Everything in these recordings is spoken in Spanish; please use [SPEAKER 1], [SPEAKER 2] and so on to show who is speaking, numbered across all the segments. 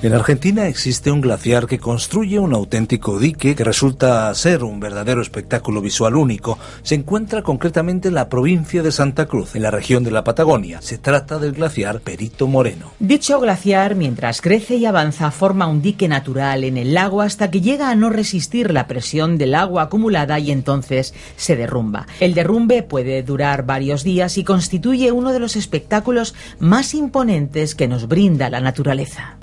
[SPEAKER 1] En Argentina existe un glaciar que construye un auténtico dique que resulta ser un verdadero espectáculo visual único. Se encuentra concretamente en la provincia de Santa Cruz, en la región de la Patagonia. Se trata del glaciar Perito Moreno.
[SPEAKER 2] Dicho glaciar, mientras crece y avanza, forma un dique natural en el lago hasta que llega a no resistir la presión del agua acumulada y entonces se derrumba. El derrumbe puede durar varios días y constituye uno de los espectáculos más imponentes que nos brinda la naturaleza.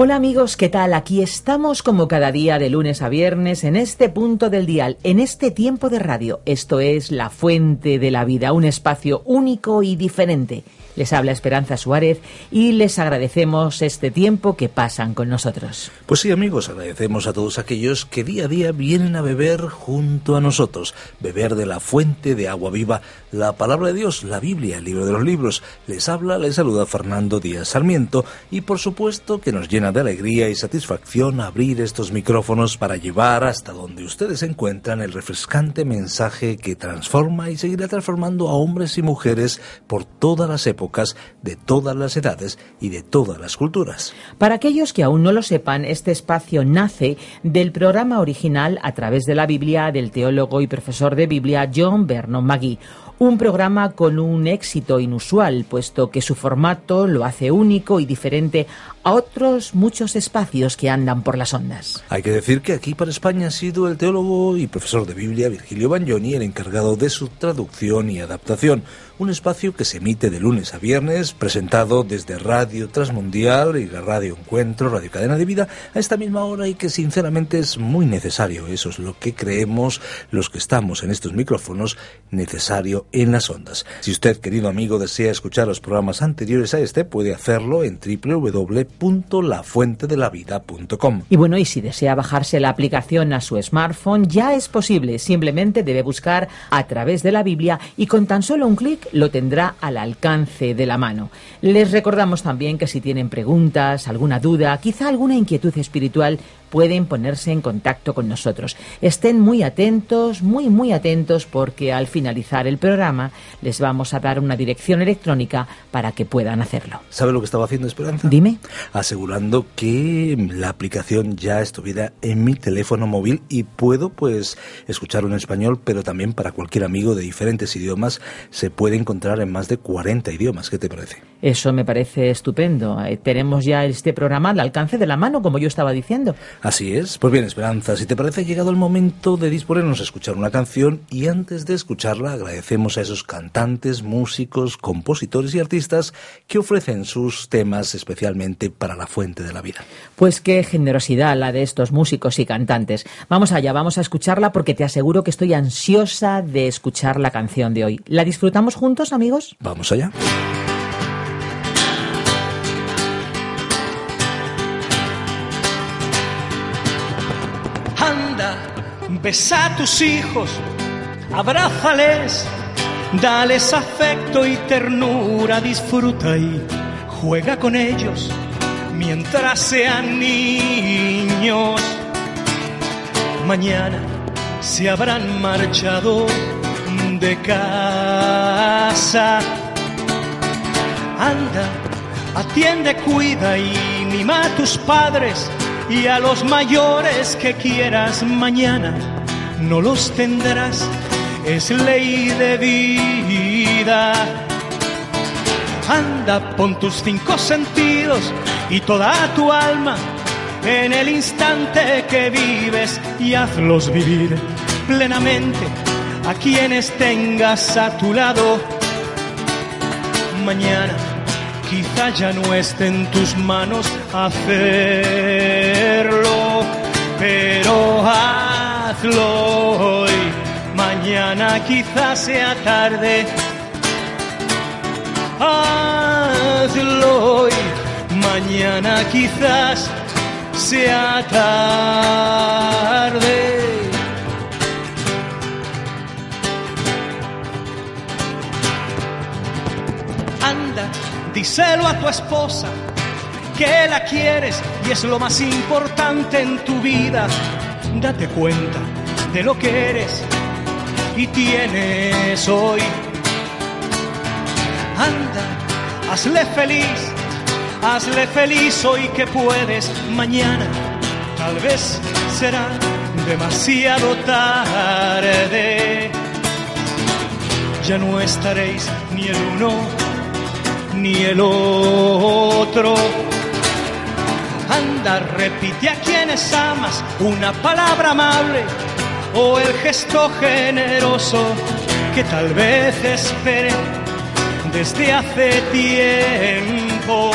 [SPEAKER 2] Hola amigos, ¿qué tal? Aquí estamos como cada día de lunes a viernes en este punto del dial, en este tiempo de radio. Esto es La Fuente de la Vida, un espacio único y diferente les habla Esperanza Suárez y les agradecemos este tiempo que pasan con nosotros.
[SPEAKER 1] Pues sí, amigos, agradecemos a todos aquellos que día a día vienen a beber junto a nosotros, beber de la fuente de agua viva, la palabra de Dios, la Biblia, el libro de los libros. Les habla, les saluda Fernando Díaz Sarmiento y por supuesto que nos llena de alegría y satisfacción abrir estos micrófonos para llevar hasta donde ustedes encuentran el refrescante mensaje que transforma y seguirá transformando a hombres y mujeres por todas las épocas de todas las edades y de todas las culturas.
[SPEAKER 2] Para aquellos que aún no lo sepan, este espacio nace del programa original a través de la Biblia del teólogo y profesor de Biblia John Vernon Magee un programa con un éxito inusual, puesto que su formato lo hace único y diferente a otros muchos espacios que andan por las ondas.
[SPEAKER 1] Hay que decir que aquí para España ha sido el teólogo y profesor de Biblia Virgilio Bagnoni el encargado de su traducción y adaptación un espacio que se emite de lunes a viernes, presentado desde Radio Transmundial y la Radio Encuentro, Radio Cadena de Vida, a esta misma hora y que sinceramente es muy necesario. Eso es lo que creemos los que estamos en estos micrófonos, necesario en las ondas. Si usted, querido amigo, desea escuchar los programas anteriores a este, puede hacerlo en www.lafuentedelavida.com.
[SPEAKER 2] Y bueno, y si desea bajarse la aplicación a su smartphone, ya es posible. Simplemente debe buscar a través de la Biblia y con tan solo un clic lo tendrá al alcance de la mano. Les recordamos también que si tienen preguntas, alguna duda, quizá alguna inquietud espiritual, pueden ponerse en contacto con nosotros. Estén muy atentos, muy, muy atentos, porque al finalizar el programa les vamos a dar una dirección electrónica para que puedan hacerlo.
[SPEAKER 1] ¿Sabe lo que estaba haciendo Esperanza?
[SPEAKER 2] Dime.
[SPEAKER 1] Asegurando que la aplicación ya estuviera en mi teléfono móvil y puedo pues escucharlo en español, pero también para cualquier amigo de diferentes idiomas se puede encontrar en más de 40 idiomas. ¿Qué te parece?
[SPEAKER 2] Eso me parece estupendo. Eh, tenemos ya este programa al alcance de la mano, como yo estaba diciendo.
[SPEAKER 1] Así es. Pues bien, Esperanza, si te parece, ha llegado el momento de disponernos a escuchar una canción y antes de escucharla agradecemos a esos cantantes, músicos, compositores y artistas que ofrecen sus temas especialmente para la fuente de la vida.
[SPEAKER 2] Pues qué generosidad la de estos músicos y cantantes. Vamos allá, vamos a escucharla porque te aseguro que estoy ansiosa de escuchar la canción de hoy. ¿La disfrutamos juntos, amigos?
[SPEAKER 1] Vamos allá.
[SPEAKER 3] Besa a tus hijos, abrázales, dales afecto y ternura, disfruta y juega con ellos mientras sean niños. Mañana se habrán marchado de casa. Anda, atiende, cuida y mima a tus padres y a los mayores que quieras mañana no los tendrás, es ley de vida. Anda, pon tus cinco sentidos y toda tu alma en el instante que vives y hazlos vivir plenamente a quienes tengas a tu lado. Mañana quizá ya no esté en tus manos hacerlo, pero hazlo hoy, mañana quizás sea tarde. Hazlo hoy, mañana quizás sea tarde. Díselo a tu esposa que la quieres y es lo más importante en tu vida. Date cuenta de lo que eres y tienes hoy. Anda, hazle feliz, hazle feliz hoy que puedes, mañana tal vez será demasiado tarde. Ya no estaréis ni el uno ni el otro. Anda, repite a quienes amas una palabra amable o el gesto generoso que tal vez espere desde hace tiempo.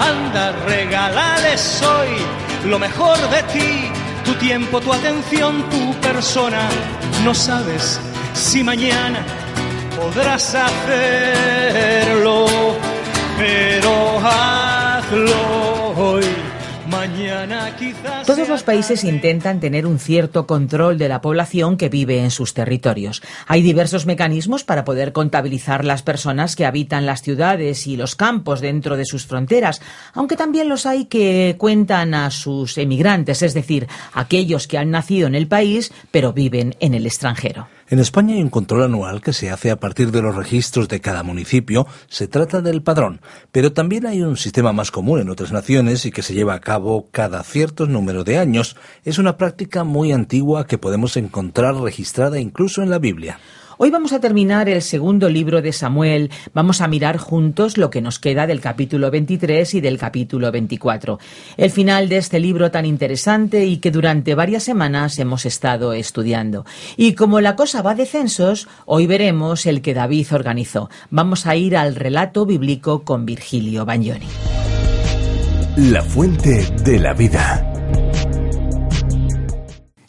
[SPEAKER 3] Anda, regálales hoy lo mejor de ti, tu tiempo, tu atención, tu persona. No sabes si mañana podrás hacerlo, pero hazlo hoy. Mañana quizás
[SPEAKER 2] Todos los países intentan tener un cierto control de la población que vive en sus territorios. Hay diversos mecanismos para poder contabilizar las personas que habitan las ciudades y los campos dentro de sus fronteras, aunque también los hay que cuentan a sus emigrantes, es decir, aquellos que han nacido en el país pero viven en el extranjero.
[SPEAKER 1] En España hay un control anual que se hace a partir de los registros de cada municipio. Se trata del padrón, pero también hay un sistema más común en otras naciones y que se lleva a cabo cada cierto número de años. Es una práctica muy antigua que podemos encontrar registrada incluso en la Biblia.
[SPEAKER 2] Hoy vamos a terminar el segundo libro de Samuel. Vamos a mirar juntos lo que nos queda del capítulo 23 y del capítulo 24. El final de este libro tan interesante y que durante varias semanas hemos estado estudiando. Y como la cosa va de censos, hoy veremos el que David organizó. Vamos a ir al relato bíblico con Virgilio Bagnoni.
[SPEAKER 4] La fuente de la vida.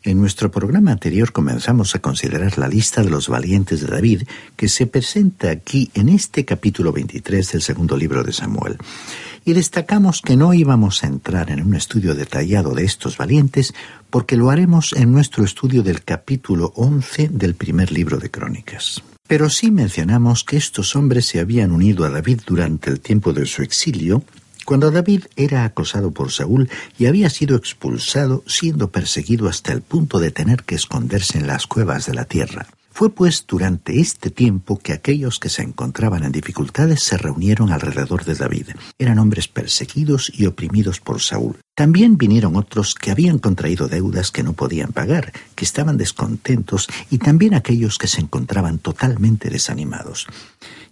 [SPEAKER 5] En nuestro programa anterior comenzamos a considerar la lista de los valientes de David que se presenta aquí en este capítulo 23 del segundo libro de Samuel. Y destacamos que no íbamos a entrar en un estudio detallado de estos valientes porque lo haremos en nuestro estudio del capítulo 11 del primer libro de Crónicas. Pero sí mencionamos que estos hombres se habían unido a David durante el tiempo de su exilio cuando David era acosado por Saúl y había sido expulsado, siendo perseguido hasta el punto de tener que esconderse en las cuevas de la tierra. Fue pues durante este tiempo que aquellos que se encontraban en dificultades se reunieron alrededor de David. Eran hombres perseguidos y oprimidos por Saúl. También vinieron otros que habían contraído deudas que no podían pagar, que estaban descontentos, y también aquellos que se encontraban totalmente desanimados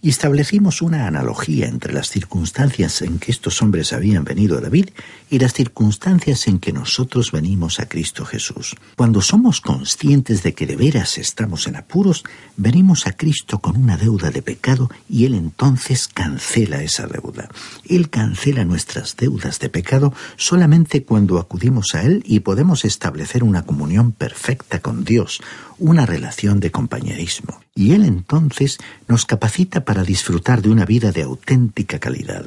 [SPEAKER 5] y establecimos una analogía entre las circunstancias en que estos hombres habían venido a David y las circunstancias en que nosotros venimos a Cristo Jesús. Cuando somos conscientes de que de veras estamos en apuros, venimos a Cristo con una deuda de pecado y Él entonces cancela esa deuda. Él cancela nuestras deudas de pecado solamente cuando acudimos a Él y podemos establecer una comunión perfecta con Dios, una relación de compañerismo. Y Él entonces nos capacita para disfrutar de una vida de auténtica calidad.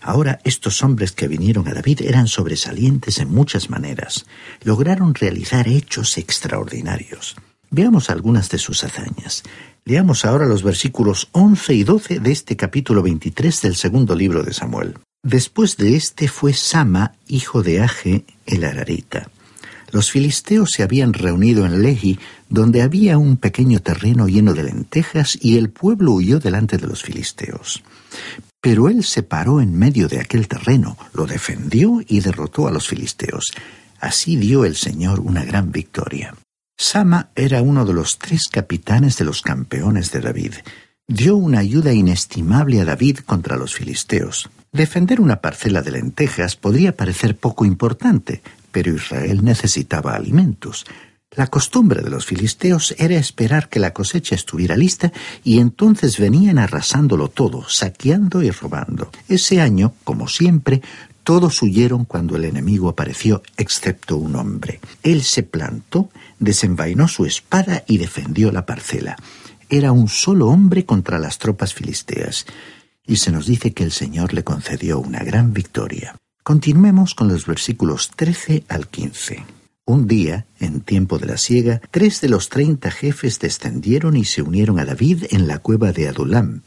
[SPEAKER 5] Ahora estos hombres que vinieron a David eran sobresalientes en muchas maneras. Lograron realizar hechos extraordinarios. Veamos algunas de sus hazañas. Leamos ahora los versículos 11 y 12 de este capítulo 23 del segundo libro de Samuel. Después de este fue Sama, hijo de Age, el Ararita. Los filisteos se habían reunido en Lehi, donde había un pequeño terreno lleno de lentejas, y el pueblo huyó delante de los filisteos. Pero él se paró en medio de aquel terreno, lo defendió y derrotó a los filisteos. Así dio el Señor una gran victoria. Sama era uno de los tres capitanes de los campeones de David. Dio una ayuda inestimable a David contra los filisteos. Defender una parcela de lentejas podría parecer poco importante, pero Israel necesitaba alimentos. La costumbre de los filisteos era esperar que la cosecha estuviera lista y entonces venían arrasándolo todo, saqueando y robando. Ese año, como siempre, Todos huyeron cuando el enemigo apareció, excepto un hombre. Él se plantó, desenvainó su espada y defendió la parcela. Era un solo hombre contra las tropas filisteas. Y se nos dice que el Señor le concedió una gran victoria. Continuemos con los versículos 13 al 15. Un día, en tiempo de la siega, tres de los treinta jefes descendieron y se unieron a David en la cueva de Adulam,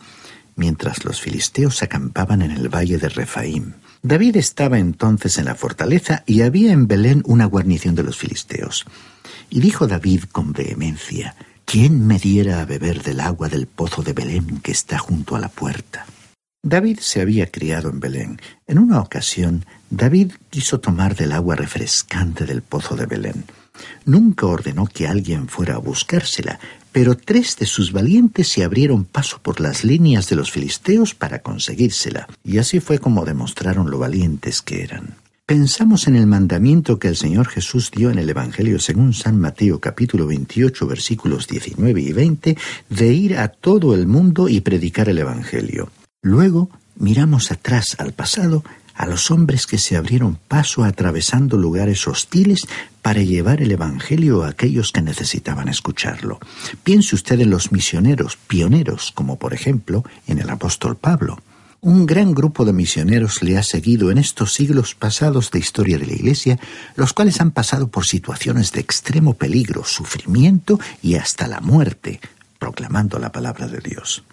[SPEAKER 5] mientras los filisteos acampaban en el valle de Refaim. David estaba entonces en la fortaleza y había en Belén una guarnición de los filisteos. Y dijo David con vehemencia, ¿quién me diera a beber del agua del pozo de Belén que está junto a la puerta? David se había criado en Belén. En una ocasión, David quiso tomar del agua refrescante del pozo de Belén. Nunca ordenó que alguien fuera a buscársela, pero tres de sus valientes se abrieron paso por las líneas de los filisteos para conseguírsela, y así fue como demostraron lo valientes que eran. Pensamos en el mandamiento que el Señor Jesús dio en el Evangelio según San Mateo capítulo 28 versículos 19 y 20 de ir a todo el mundo y predicar el Evangelio. Luego miramos atrás al pasado a los hombres que se abrieron paso atravesando lugares hostiles para llevar el Evangelio a aquellos que necesitaban escucharlo. Piense usted en los misioneros, pioneros, como por ejemplo en el apóstol Pablo. Un gran grupo de misioneros le ha seguido en estos siglos pasados de historia de la Iglesia, los cuales han pasado por situaciones de extremo peligro, sufrimiento y hasta la muerte, proclamando la palabra de Dios.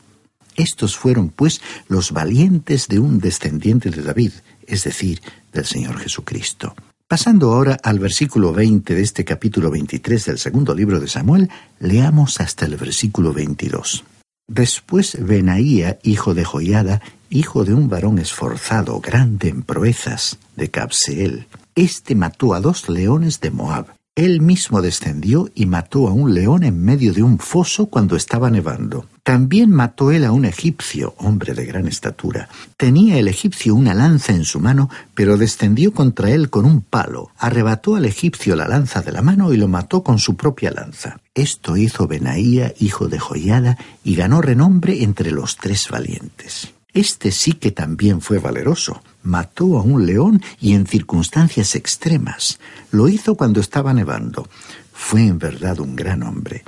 [SPEAKER 5] Estos fueron, pues, los valientes de un descendiente de David, es decir, del Señor Jesucristo. Pasando ahora al versículo 20 de este capítulo 23 del segundo libro de Samuel, leamos hasta el versículo 22. Después Benaía, hijo de Joiada, hijo de un varón esforzado, grande en proezas, de Cabseel. Este mató a dos leones de Moab. Él mismo descendió y mató a un león en medio de un foso cuando estaba nevando. También mató él a un egipcio, hombre de gran estatura. Tenía el egipcio una lanza en su mano, pero descendió contra él con un palo, arrebató al egipcio la lanza de la mano y lo mató con su propia lanza. Esto hizo Benaía, hijo de Joiada, y ganó renombre entre los tres valientes. Este sí que también fue valeroso. Mató a un león y en circunstancias extremas. Lo hizo cuando estaba nevando. Fue en verdad un gran hombre.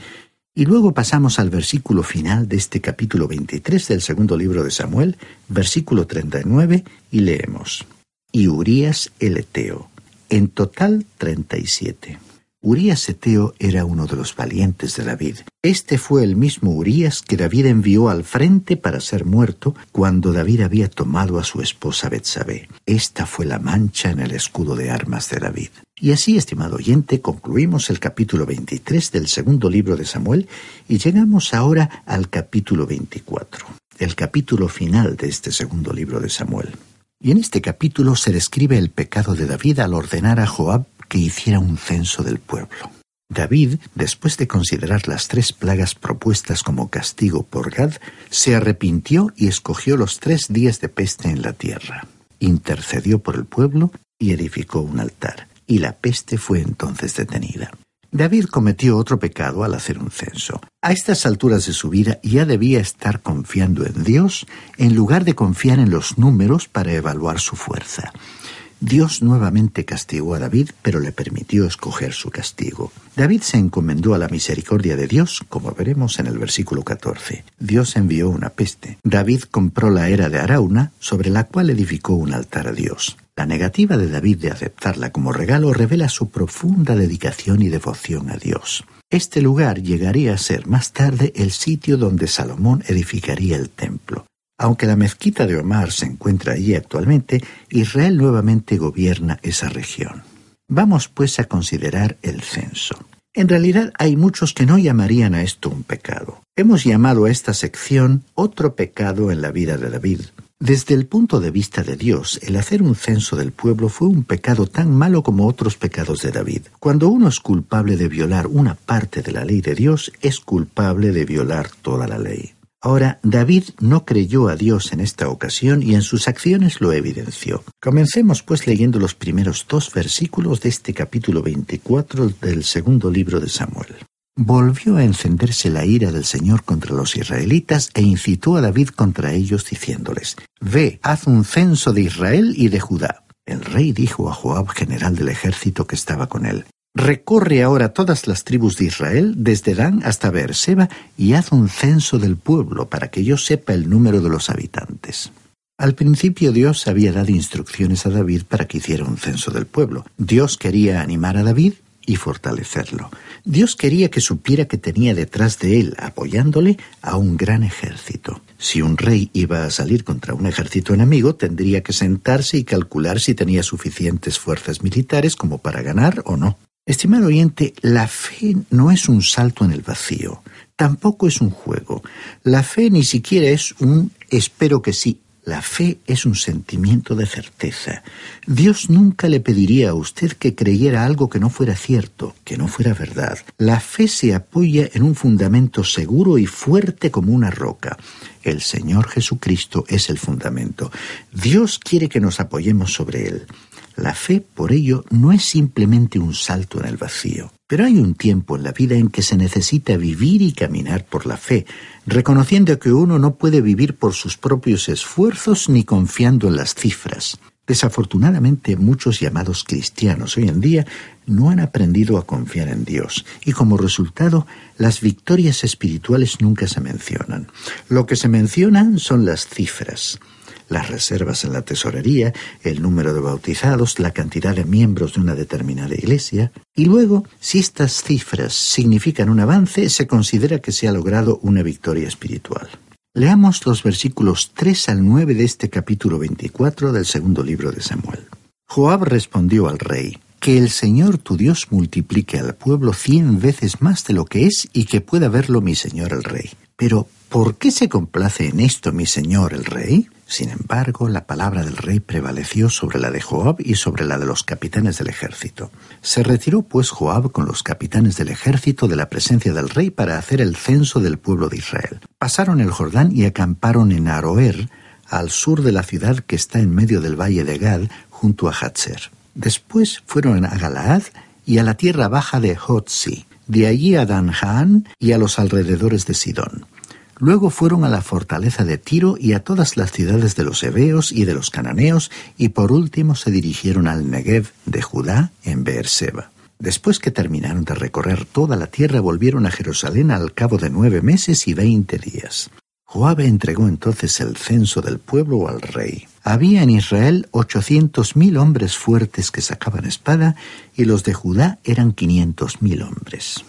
[SPEAKER 5] Y luego pasamos al versículo final de este capítulo 23 del segundo libro de Samuel, versículo 39, y leemos. Y Urías el Eteo. En total 37. Urías Eteo era uno de los valientes de David. Este fue el mismo Urías que David envió al frente para ser muerto cuando David había tomado a su esposa Betsabé. Esta fue la mancha en el escudo de armas de David. Y así, estimado oyente, concluimos el capítulo 23 del segundo libro de Samuel y llegamos ahora al capítulo 24, el capítulo final de este segundo libro de Samuel. Y en este capítulo se describe el pecado de David al ordenar a Joab que hiciera un censo del pueblo. David, después de considerar las tres plagas propuestas como castigo por Gad, se arrepintió y escogió los tres días de peste en la tierra. Intercedió por el pueblo y edificó un altar, y la peste fue entonces detenida. David cometió otro pecado al hacer un censo. A estas alturas de su vida ya debía estar confiando en Dios en lugar de confiar en los números para evaluar su fuerza. Dios nuevamente castigó a David, pero le permitió escoger su castigo. David se encomendó a la misericordia de Dios, como veremos en el versículo 14. Dios envió una peste. David compró la era de Arauna, sobre la cual edificó un altar a Dios. La negativa de David de aceptarla como regalo revela su profunda dedicación y devoción a Dios. Este lugar llegaría a ser más tarde el sitio donde Salomón edificaría el templo. Aunque la mezquita de Omar se encuentra allí actualmente, Israel nuevamente gobierna esa región. Vamos pues a considerar el censo. En realidad hay muchos que no llamarían a esto un pecado. Hemos llamado a esta sección otro pecado en la vida de David. Desde el punto de vista de Dios, el hacer un censo del pueblo fue un pecado tan malo como otros pecados de David. Cuando uno es culpable de violar una parte de la ley de Dios, es culpable de violar toda la ley. Ahora, David no creyó a Dios en esta ocasión y en sus acciones lo evidenció. Comencemos pues leyendo los primeros dos versículos de este capítulo 24 del segundo libro de Samuel. Volvió a encenderse la ira del Señor contra los israelitas e incitó a David contra ellos diciéndoles, Ve, haz un censo de Israel y de Judá. El rey dijo a Joab, general del ejército que estaba con él, Recorre ahora todas las tribus de Israel, desde Dan hasta Beerseba, y haz un censo del pueblo para que yo sepa el número de los habitantes. Al principio Dios había dado instrucciones a David para que hiciera un censo del pueblo. Dios quería animar a David y fortalecerlo. Dios quería que supiera que tenía detrás de él, apoyándole, a un gran ejército. Si un rey iba a salir contra un ejército enemigo, tendría que sentarse y calcular si tenía suficientes fuerzas militares como para ganar o no. Estimado oyente, la fe no es un salto en el vacío, tampoco es un juego. La fe ni siquiera es un espero que sí. La fe es un sentimiento de certeza. Dios nunca le pediría a usted que creyera algo que no fuera cierto, que no fuera verdad. La fe se apoya en un fundamento seguro y fuerte como una roca. El Señor Jesucristo es el fundamento. Dios quiere que nos apoyemos sobre Él. La fe, por ello, no es simplemente un salto en el vacío. Pero hay un tiempo en la vida en que se necesita vivir y caminar por la fe, reconociendo que uno no puede vivir por sus propios esfuerzos ni confiando en las cifras. Desafortunadamente, muchos llamados cristianos hoy en día no han aprendido a confiar en Dios y como resultado las victorias espirituales nunca se mencionan. Lo que se mencionan son las cifras las reservas en la tesorería, el número de bautizados, la cantidad de miembros de una determinada iglesia, y luego, si estas cifras significan un avance, se considera que se ha logrado una victoria espiritual. Leamos los versículos 3 al 9 de este capítulo 24 del segundo libro de Samuel. Joab respondió al rey, que el Señor tu Dios multiplique al pueblo cien veces más de lo que es y que pueda verlo mi Señor el rey. Pero, ¿por qué se complace en esto mi Señor el rey? Sin embargo, la palabra del rey prevaleció sobre la de Joab y sobre la de los capitanes del ejército. Se retiró pues Joab con los capitanes del ejército de la presencia del rey para hacer el censo del pueblo de Israel. Pasaron el Jordán y acamparon en Aroer, al sur de la ciudad que está en medio del valle de Gad, junto a Hatzer. Después fueron a Galaad y a la tierra baja de Hotzi, de allí a Danjaan y a los alrededores de Sidón. Luego fueron a la fortaleza de Tiro y a todas las ciudades de los heveos y de los cananeos, y por último se dirigieron al Negev de Judá en Beerseba. Después que terminaron de recorrer toda la tierra, volvieron a Jerusalén al cabo de nueve meses y veinte días. Joab entregó entonces el censo del pueblo al rey. Había en Israel ochocientos mil hombres fuertes que sacaban espada, y los de Judá eran quinientos mil hombres.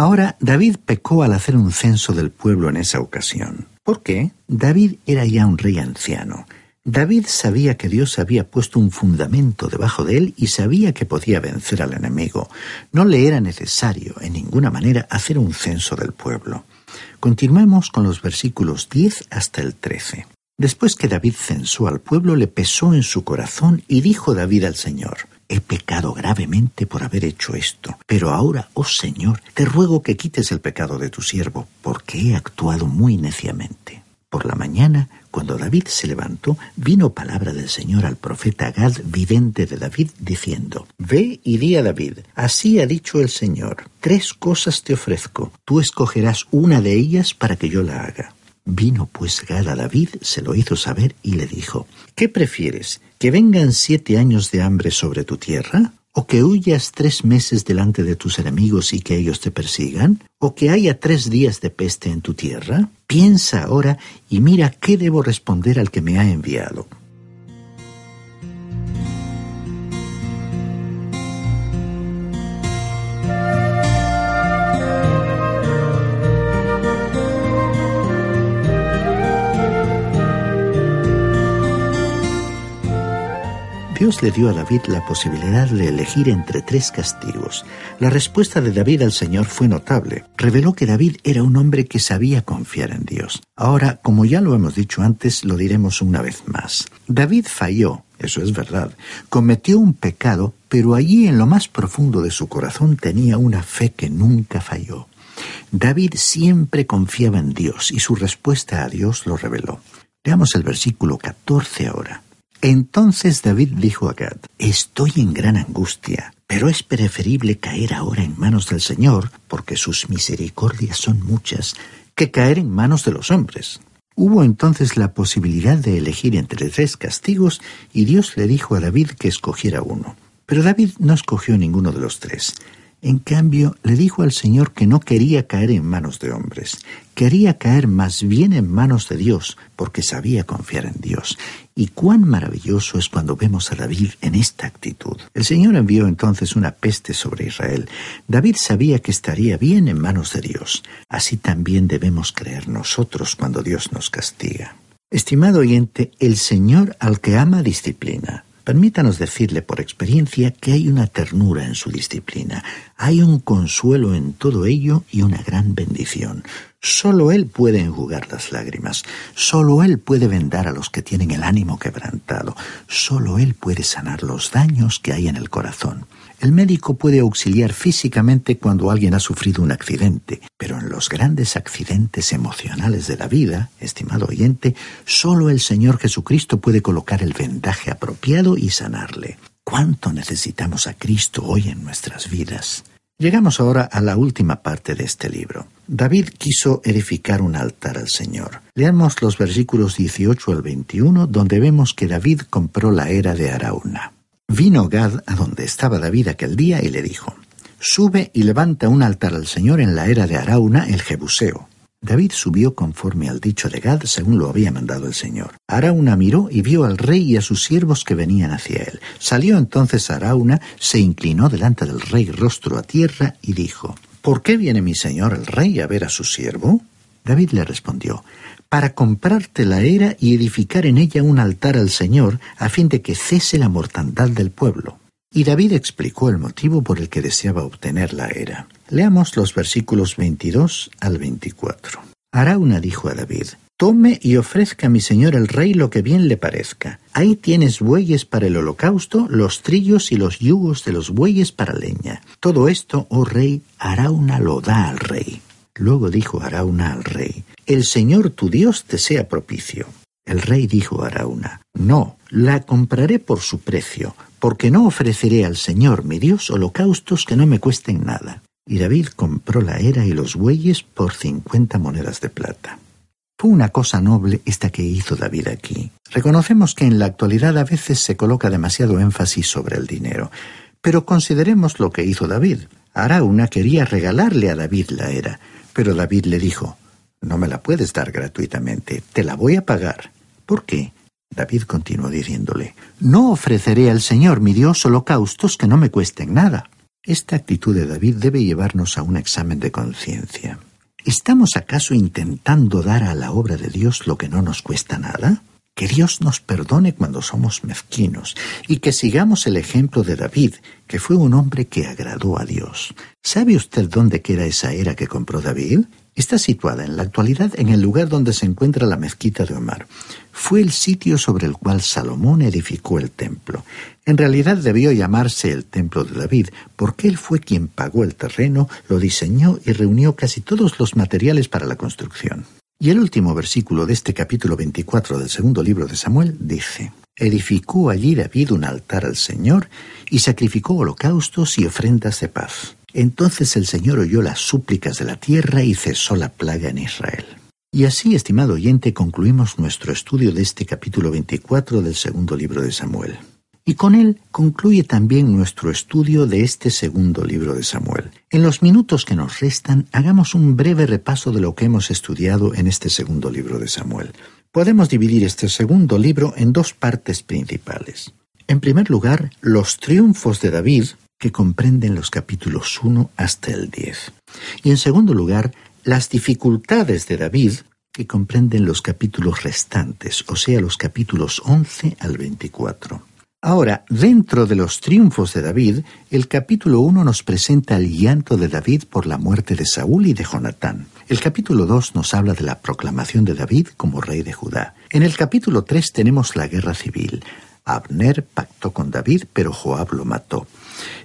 [SPEAKER 5] Ahora, David pecó al hacer un censo del pueblo en esa ocasión. ¿Por qué? David era ya un rey anciano. David sabía que Dios había puesto un fundamento debajo de él y sabía que podía vencer al enemigo. No le era necesario, en ninguna manera, hacer un censo del pueblo. Continuemos con los versículos 10 hasta el 13. Después que David censó al pueblo, le pesó en su corazón y dijo David al Señor, He pecado gravemente por haber hecho esto, pero ahora, oh Señor, te ruego que quites el pecado de tu siervo, porque he actuado muy neciamente. Por la mañana, cuando David se levantó, vino palabra del Señor al profeta Gad, vidente de David, diciendo, Ve y di a David, así ha dicho el Señor, tres cosas te ofrezco, tú escogerás una de ellas para que yo la haga. Vino pues Gad a David, se lo hizo saber y le dijo, ¿qué prefieres? ¿Que vengan siete años de hambre sobre tu tierra? ¿O que huyas tres meses delante de tus enemigos y que ellos te persigan? ¿O que haya tres días de peste en tu tierra? Piensa ahora y mira qué debo responder al que me ha enviado. Dios le dio a David la posibilidad de elegir entre tres castigos. La respuesta de David al Señor fue notable. Reveló que David era un hombre que sabía confiar en Dios. Ahora, como ya lo hemos dicho antes, lo diremos una vez más. David falló, eso es verdad. Cometió un pecado, pero allí en lo más profundo de su corazón tenía una fe que nunca falló. David siempre confiaba en Dios y su respuesta a Dios lo reveló. Veamos el versículo 14 ahora. Entonces David dijo a Gad, Estoy en gran angustia, pero es preferible caer ahora en manos del Señor, porque sus misericordias son muchas, que caer en manos de los hombres. Hubo entonces la posibilidad de elegir entre tres castigos y Dios le dijo a David que escogiera uno. Pero David no escogió ninguno de los tres. En cambio, le dijo al Señor que no quería caer en manos de hombres, quería caer más bien en manos de Dios, porque sabía confiar en Dios. Y cuán maravilloso es cuando vemos a David en esta actitud. El Señor envió entonces una peste sobre Israel. David sabía que estaría bien en manos de Dios. Así también debemos creer nosotros cuando Dios nos castiga. Estimado oyente, el Señor al que ama disciplina. Permítanos decirle por experiencia que hay una ternura en su disciplina, hay un consuelo en todo ello y una gran bendición. Solo Él puede enjugar las lágrimas, solo Él puede vendar a los que tienen el ánimo quebrantado, solo Él puede sanar los daños que hay en el corazón. El médico puede auxiliar físicamente cuando alguien ha sufrido un accidente, pero en los grandes accidentes emocionales de la vida, estimado oyente, solo el Señor Jesucristo puede colocar el vendaje apropiado y sanarle. ¿Cuánto necesitamos a Cristo hoy en nuestras vidas? Llegamos ahora a la última parte de este libro. David quiso edificar un altar al Señor. Leamos los versículos 18 al 21, donde vemos que David compró la era de Arauna. Vino Gad a donde estaba David aquel día y le dijo, Sube y levanta un altar al Señor en la era de Arauna el Jebuseo. David subió conforme al dicho de Gad según lo había mandado el Señor. Arauna miró y vio al rey y a sus siervos que venían hacia él. Salió entonces Arauna, se inclinó delante del rey rostro a tierra y dijo, ¿Por qué viene mi señor el rey a ver a su siervo? David le respondió, para comprarte la era y edificar en ella un altar al Señor, a fin de que cese la mortandad del pueblo. Y David explicó el motivo por el que deseaba obtener la era. Leamos los versículos 22 al 24. Arauna dijo a David, Tome y ofrezca a mi señor el rey lo que bien le parezca. Ahí tienes bueyes para el holocausto, los trillos y los yugos de los bueyes para leña. Todo esto, oh rey, Arauna lo da al rey. Luego dijo Arauna al rey, El Señor tu Dios te sea propicio. El rey dijo a Arauna, No, la compraré por su precio, porque no ofreceré al Señor mi Dios holocaustos que no me cuesten nada. Y David compró la era y los bueyes por cincuenta monedas de plata. Fue una cosa noble esta que hizo David aquí. Reconocemos que en la actualidad a veces se coloca demasiado énfasis sobre el dinero, pero consideremos lo que hizo David. Arauna quería regalarle a David la era, pero David le dijo, No me la puedes dar gratuitamente, te la voy a pagar. ¿Por qué? David continuó diciéndole, No ofreceré al Señor mi Dios holocaustos que no me cuesten nada. Esta actitud de David debe llevarnos a un examen de conciencia. ¿Estamos acaso intentando dar a la obra de Dios lo que no nos cuesta nada? Que Dios nos perdone cuando somos mezquinos y que sigamos el ejemplo de David, que fue un hombre que agradó a Dios. ¿Sabe usted dónde queda esa era que compró David? Está situada en la actualidad en el lugar donde se encuentra la mezquita de Omar. Fue el sitio sobre el cual Salomón edificó el templo. En realidad debió llamarse el templo de David, porque él fue quien pagó el terreno, lo diseñó y reunió casi todos los materiales para la construcción. Y el último versículo de este capítulo 24 del segundo libro de Samuel dice, Edificó allí David un altar al Señor y sacrificó holocaustos y ofrendas de paz. Entonces el Señor oyó las súplicas de la tierra y cesó la plaga en Israel. Y así, estimado oyente, concluimos nuestro estudio de este capítulo 24 del segundo libro de Samuel. Y con él concluye también nuestro estudio de este segundo libro de Samuel. En los minutos que nos restan, hagamos un breve repaso de lo que hemos estudiado en este segundo libro de Samuel. Podemos dividir este segundo libro en dos partes principales. En primer lugar, los triunfos de David, que comprenden los capítulos 1 hasta el 10. Y en segundo lugar, las dificultades de David, que comprenden los capítulos restantes, o sea, los capítulos 11 al 24. Ahora, dentro de los triunfos de David, el capítulo 1 nos presenta el llanto de David por la muerte de Saúl y de Jonatán. El capítulo 2 nos habla de la proclamación de David como rey de Judá. En el capítulo 3 tenemos la guerra civil. Abner pactó con David, pero Joab lo mató.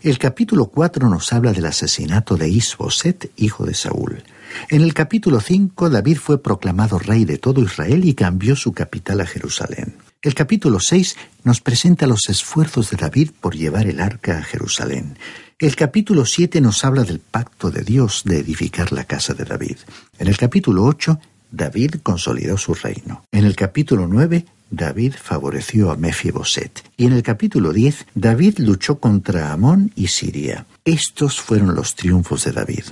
[SPEAKER 5] El capítulo 4 nos habla del asesinato de Isboset, hijo de Saúl. En el capítulo 5 David fue proclamado rey de todo Israel y cambió su capital a Jerusalén. El capítulo 6 nos presenta los esfuerzos de David por llevar el arca a Jerusalén. El capítulo 7 nos habla del pacto de Dios de edificar la casa de David. En el capítulo 8, David consolidó su reino. En el capítulo 9, David favoreció a Mefiboset. Y en el capítulo 10, David luchó contra Amón y Siria. Estos fueron los triunfos de David.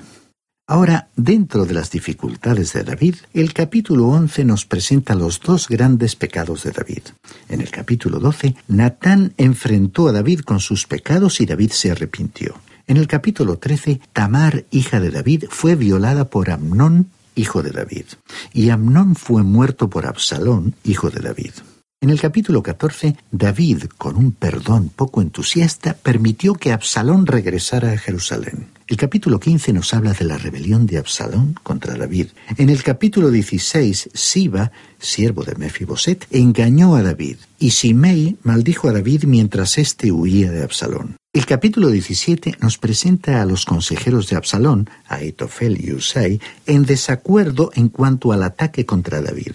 [SPEAKER 5] Ahora, dentro de las dificultades de David, el capítulo 11 nos presenta los dos grandes pecados de David. En el capítulo 12, Natán enfrentó a David con sus pecados y David se arrepintió. En el capítulo 13, Tamar, hija de David, fue violada por Amnón, hijo de David, y Amnón fue muerto por Absalón, hijo de David. En el capítulo 14, David, con un perdón poco entusiasta, permitió que Absalón regresara a Jerusalén. El capítulo 15 nos habla de la rebelión de Absalón contra David. En el capítulo 16, Siba, siervo de Mefiboset, engañó a David, y Simei maldijo a David mientras éste huía de Absalón. El capítulo 17 nos presenta a los consejeros de Absalón, a Etofel y Usai, en desacuerdo en cuanto al ataque contra David.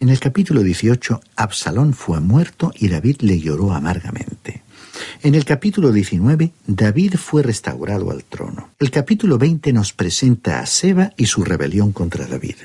[SPEAKER 5] En el capítulo 18, Absalón fue muerto y David le lloró amargamente. En el capítulo 19, David fue restaurado al trono. El capítulo 20 nos presenta a Seba y su rebelión contra David.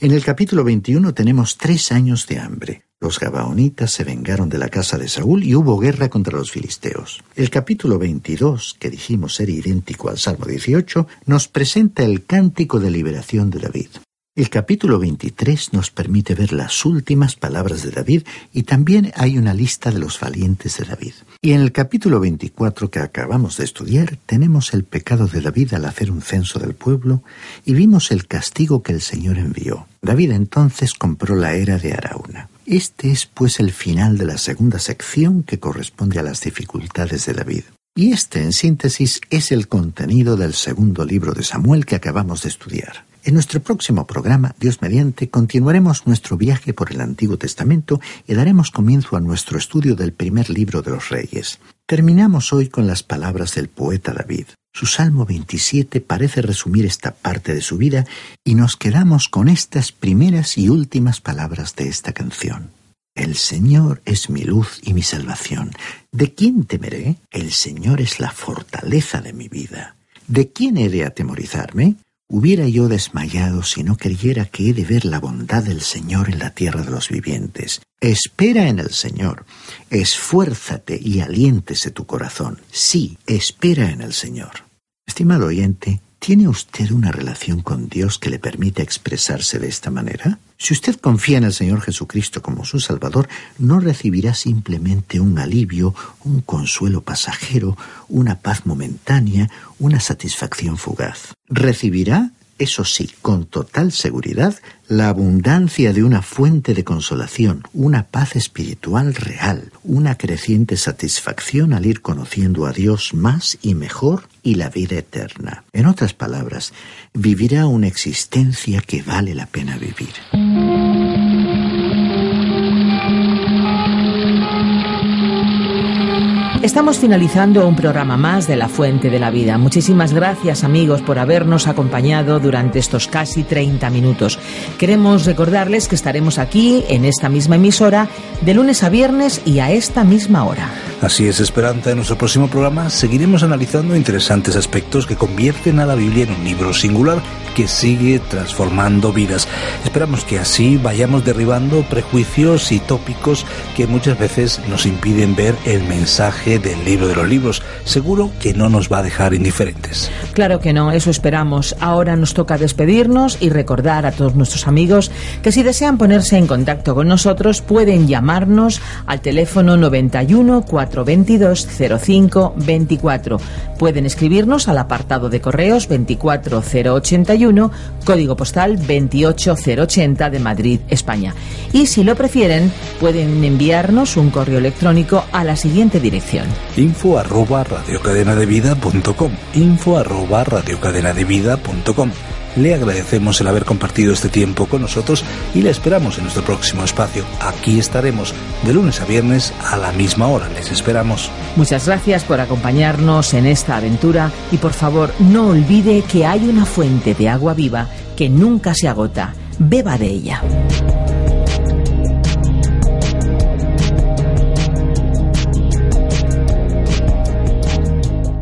[SPEAKER 5] En el capítulo 21 tenemos tres años de hambre. Los gabaonitas se vengaron de la casa de Saúl y hubo guerra contra los filisteos. El capítulo 22, que dijimos ser idéntico al Salmo 18, nos presenta el cántico de liberación de David. El capítulo 23 nos permite ver las últimas palabras de David y también hay una lista de los valientes de David. Y en el capítulo 24 que acabamos de estudiar tenemos el pecado de David al hacer un censo del pueblo y vimos el castigo que el Señor envió. David entonces compró la era de Arauna. Este es pues el final de la segunda sección que corresponde a las dificultades de David. Y este, en síntesis, es el contenido del segundo libro de Samuel que acabamos de estudiar. En nuestro próximo programa, Dios mediante, continuaremos nuestro viaje por el Antiguo Testamento y daremos comienzo a nuestro estudio del primer libro de los Reyes. Terminamos hoy con las palabras del poeta David. Su Salmo 27 parece resumir esta parte de su vida y nos quedamos con estas primeras y últimas palabras de esta canción. El Señor es mi luz y mi salvación. ¿De quién temeré? El Señor es la fortaleza de mi vida. ¿De quién he de atemorizarme? Hubiera yo desmayado si no creyera que he de ver la bondad del Señor en la tierra de los vivientes. Espera en el Señor, esfuérzate y aliéntese tu corazón. Sí, espera en el Señor. Estimado oyente, ¿Tiene usted una relación con Dios que le permite expresarse de esta manera? Si usted confía en el Señor Jesucristo como su Salvador, no recibirá simplemente un alivio, un consuelo pasajero, una paz momentánea, una satisfacción fugaz. Recibirá eso sí, con total seguridad, la abundancia de una fuente de consolación, una paz espiritual real, una creciente satisfacción al ir conociendo a Dios más y mejor y la vida eterna. En otras palabras, vivirá una existencia que vale la pena vivir.
[SPEAKER 2] Estamos finalizando un programa más de La Fuente de la Vida. Muchísimas gracias amigos por habernos acompañado durante estos casi 30 minutos. Queremos recordarles que estaremos aquí en esta misma emisora de lunes a viernes y a esta misma hora.
[SPEAKER 1] Así es, Esperanza. En nuestro próximo programa seguiremos analizando interesantes aspectos que convierten a la Biblia en un libro singular que sigue transformando vidas. Esperamos que así vayamos derribando prejuicios y tópicos que muchas veces nos impiden ver el mensaje del libro de los libros. Seguro que no nos va a dejar indiferentes.
[SPEAKER 2] Claro que no, eso esperamos. Ahora nos toca despedirnos y recordar a todos nuestros amigos que si desean ponerse en contacto con nosotros pueden llamarnos al teléfono 91 422 05 24. Pueden escribirnos al apartado de correos 24081 código postal 28080 de Madrid, España. Y si lo prefieren, pueden enviarnos un correo electrónico a la siguiente dirección.
[SPEAKER 1] Info arroba radiocadenadevida.com Info arroba radiocadenadevida.com le agradecemos el haber compartido este tiempo con nosotros y le esperamos en nuestro próximo espacio. Aquí estaremos de lunes a viernes a la misma hora. Les esperamos.
[SPEAKER 2] Muchas gracias por acompañarnos en esta aventura y por favor no olvide que hay una fuente de agua viva que nunca se agota. Beba de ella.